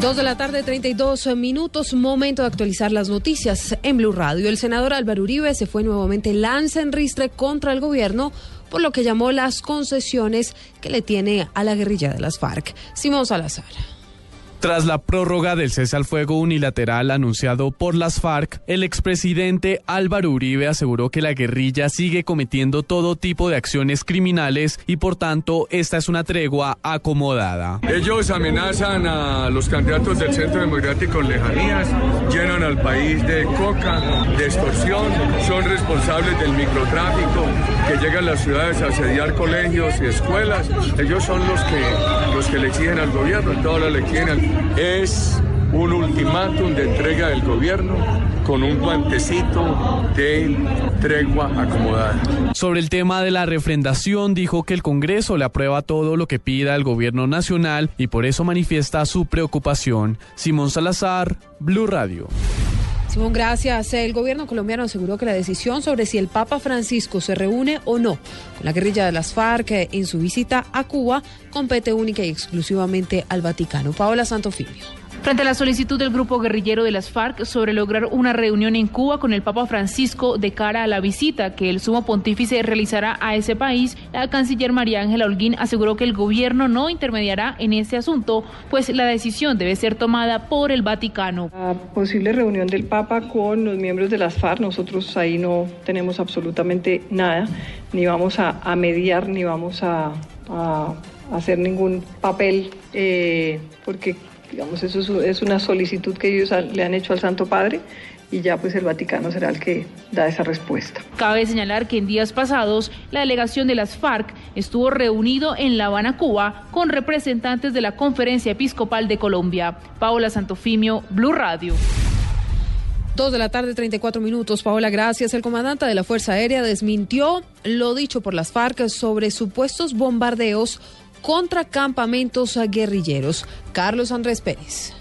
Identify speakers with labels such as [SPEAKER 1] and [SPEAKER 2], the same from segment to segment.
[SPEAKER 1] Dos de la tarde, 32 minutos, momento de actualizar las noticias en Blue Radio. El senador Álvaro Uribe se fue nuevamente lanza en ristre contra el gobierno por lo que llamó las concesiones que le tiene a la guerrilla de las FARC. Simón Salazar.
[SPEAKER 2] Tras la prórroga del cese al fuego unilateral anunciado por las FARC, el expresidente Álvaro Uribe aseguró que la guerrilla sigue cometiendo todo tipo de acciones criminales y por tanto esta es una tregua acomodada.
[SPEAKER 3] Ellos amenazan a los candidatos del Centro Democrático en lejanías, llenan al país de coca, de extorsión, son responsables del microtráfico, que llegan a las ciudades a asediar colegios y escuelas. Ellos son los que, los que le exigen al gobierno, todas le exigen es un ultimátum de entrega del gobierno con un guantecito de tregua acomodada.
[SPEAKER 2] Sobre el tema de la refrendación, dijo que el Congreso le aprueba todo lo que pida el gobierno nacional y por eso manifiesta su preocupación. Simón Salazar, Blue Radio.
[SPEAKER 1] Simón, gracias. El gobierno colombiano aseguró que la decisión sobre si el Papa Francisco se reúne o no con la guerrilla de las FARC en su visita a Cuba compete única y exclusivamente al Vaticano. Paola Santofimio.
[SPEAKER 4] Frente a la solicitud del grupo guerrillero de las FARC sobre lograr una reunión en Cuba con el Papa Francisco de cara a la visita que el sumo pontífice realizará a ese país, la canciller María Ángela Holguín aseguró que el gobierno no intermediará en ese asunto, pues la decisión debe ser tomada por el Vaticano.
[SPEAKER 5] La posible reunión del Papa con los miembros de las FARC, nosotros ahí no tenemos absolutamente nada, ni vamos a, mediar, ni vamos a, hacer ningún papel, eh, porque Digamos, eso es una solicitud que ellos le han hecho al Santo Padre y ya pues el Vaticano será el que da esa respuesta.
[SPEAKER 4] Cabe señalar que en días pasados la delegación de las FARC estuvo reunido en La Habana, Cuba, con representantes de la Conferencia Episcopal de Colombia. Paola Santofimio, Blue Radio.
[SPEAKER 1] Dos de la tarde, 34 minutos. Paola, gracias. El comandante de la Fuerza Aérea desmintió lo dicho por las FARC sobre supuestos bombardeos contra campamentos guerrilleros. Carlos Andrés Pérez.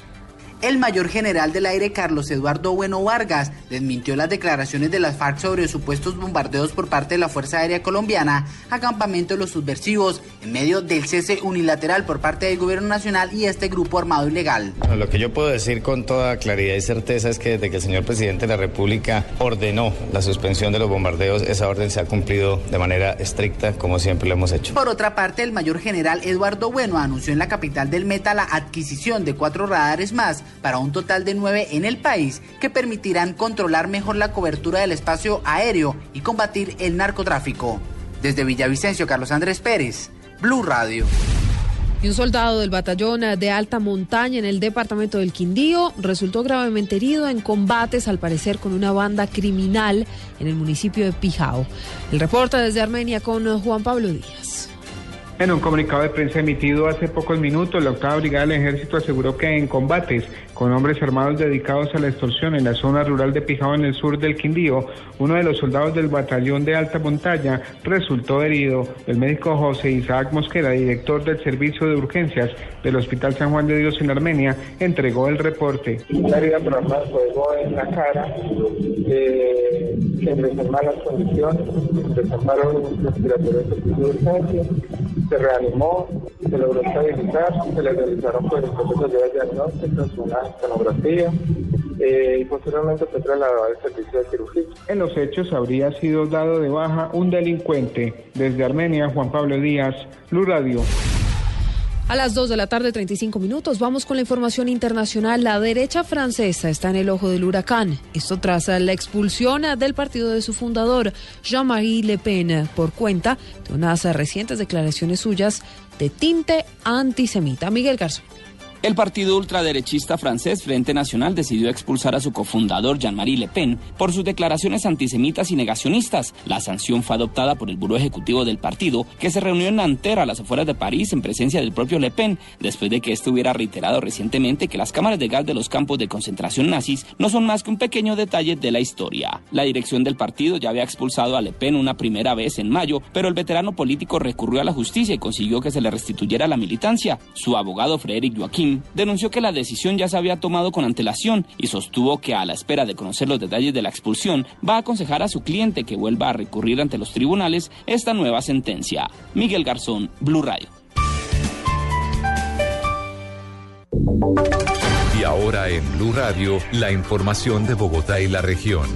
[SPEAKER 6] El mayor general del aire Carlos Eduardo Bueno Vargas desmintió las declaraciones de las FARC sobre supuestos bombardeos por parte de la Fuerza Aérea Colombiana a de los subversivos en medio del cese unilateral por parte del gobierno nacional y este grupo armado ilegal.
[SPEAKER 7] lo que yo puedo decir con toda claridad y certeza es que desde que el señor presidente de la República ordenó la suspensión de los bombardeos, esa orden se ha cumplido de manera estricta como siempre lo hemos hecho.
[SPEAKER 6] Por otra parte, el mayor general Eduardo Bueno anunció en la capital del Meta la adquisición de cuatro radares más para un total de nueve en el país que permitirán controlar mejor la cobertura del espacio aéreo y combatir el narcotráfico. Desde Villavicencio, Carlos Andrés Pérez, Blue Radio.
[SPEAKER 1] Y un soldado del batallón de alta montaña en el departamento del Quindío resultó gravemente herido en combates, al parecer, con una banda criminal en el municipio de Pijao. El reporte desde Armenia con Juan Pablo Díaz.
[SPEAKER 8] En un comunicado de prensa emitido hace pocos minutos, la octava brigada del ejército aseguró que en combates con hombres armados dedicados a la extorsión en la zona rural de Pijao en el sur del Quindío, uno de los soldados del batallón de alta montaña resultó herido. El médico José Isaac Mosquera, director del servicio de urgencias del Hospital San Juan de Dios en Armenia, entregó el reporte.
[SPEAKER 9] La herida por fuego en la cara, eh, en malas condiciones, un respiratorio de urgencia se reanimó, se logró estabilizar, se le realizaron pues, procesos de diagnóstico, una sonografía eh, y posteriormente fue trasladado al servicio de cirugía.
[SPEAKER 8] En los hechos habría sido dado de baja un delincuente. Desde Armenia, Juan Pablo Díaz, Blue Radio.
[SPEAKER 1] A las 2 de la tarde, 35 minutos, vamos con la información internacional. La derecha francesa está en el ojo del huracán. Esto tras la expulsión del partido de su fundador, Jean-Marie Le Pen, por cuenta de unas recientes declaraciones suyas de tinte antisemita. Miguel Garzón.
[SPEAKER 10] El partido ultraderechista francés Frente Nacional decidió expulsar a su cofundador Jean-Marie Le Pen por sus declaraciones antisemitas y negacionistas. La sanción fue adoptada por el Buró Ejecutivo del partido, que se reunió en Nanterre, a las afueras de París, en presencia del propio Le Pen, después de que éste hubiera reiterado recientemente que las cámaras de gas de los campos de concentración nazis no son más que un pequeño detalle de la historia. La dirección del partido ya había expulsado a Le Pen una primera vez en mayo, pero el veterano político recurrió a la justicia y consiguió que se le restituyera la militancia. Su abogado Frederic Denunció que la decisión ya se había tomado con antelación y sostuvo que a la espera de conocer los detalles de la expulsión va a aconsejar a su cliente que vuelva a recurrir ante los tribunales esta nueva sentencia. Miguel Garzón, Blue Radio.
[SPEAKER 11] Y ahora en Blue Radio, la información de Bogotá y la región.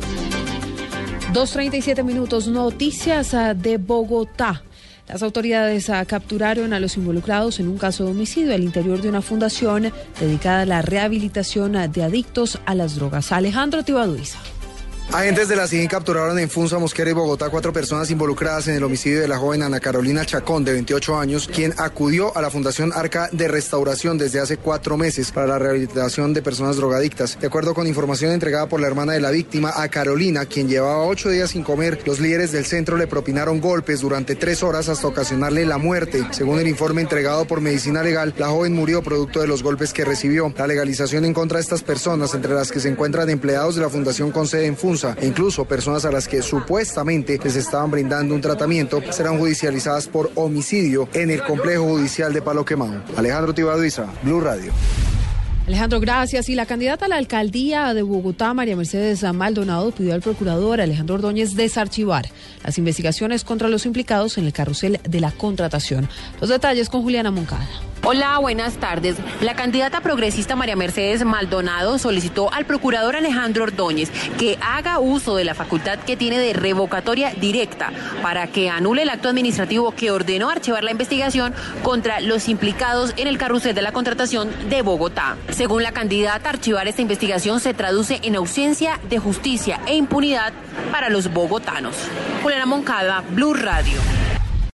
[SPEAKER 1] 2.37 minutos, noticias ah, de Bogotá. Las autoridades ah, capturaron a los involucrados en un caso de homicidio al interior de una fundación dedicada a la rehabilitación ah, de adictos a las drogas. Alejandro Tibaduiza.
[SPEAKER 12] Agentes de la CIGIN capturaron en Funza, Mosquera y Bogotá cuatro personas involucradas en el homicidio de la joven Ana Carolina Chacón, de 28 años, quien acudió a la Fundación Arca de Restauración desde hace cuatro meses para la rehabilitación de personas drogadictas. De acuerdo con información entregada por la hermana de la víctima, a Carolina, quien llevaba ocho días sin comer, los líderes del centro le propinaron golpes durante tres horas hasta ocasionarle la muerte. Según el informe entregado por Medicina Legal, la joven murió producto de los golpes que recibió. La legalización en contra de estas personas, entre las que se encuentran empleados de la Fundación con sede en Funza, e incluso personas a las que supuestamente les estaban brindando un tratamiento, serán judicializadas por homicidio en el complejo judicial de Palo Quemado. Alejandro Tibaduiza, Blue Radio.
[SPEAKER 1] Alejandro, gracias. Y la candidata a la alcaldía de Bogotá, María Mercedes Maldonado, pidió al procurador Alejandro Ordóñez desarchivar las investigaciones contra los implicados en el carrusel de la contratación. Los detalles con Juliana Moncada.
[SPEAKER 13] Hola, buenas tardes. La candidata progresista María Mercedes Maldonado solicitó al procurador Alejandro Ordóñez que haga uso de la facultad que tiene de revocatoria directa para que anule el acto administrativo que ordenó archivar la investigación contra los implicados en el carrusel de la contratación de Bogotá. Según la candidata, archivar esta investigación se traduce en ausencia de justicia e impunidad para los bogotanos. Juliana Moncada, Blue Radio.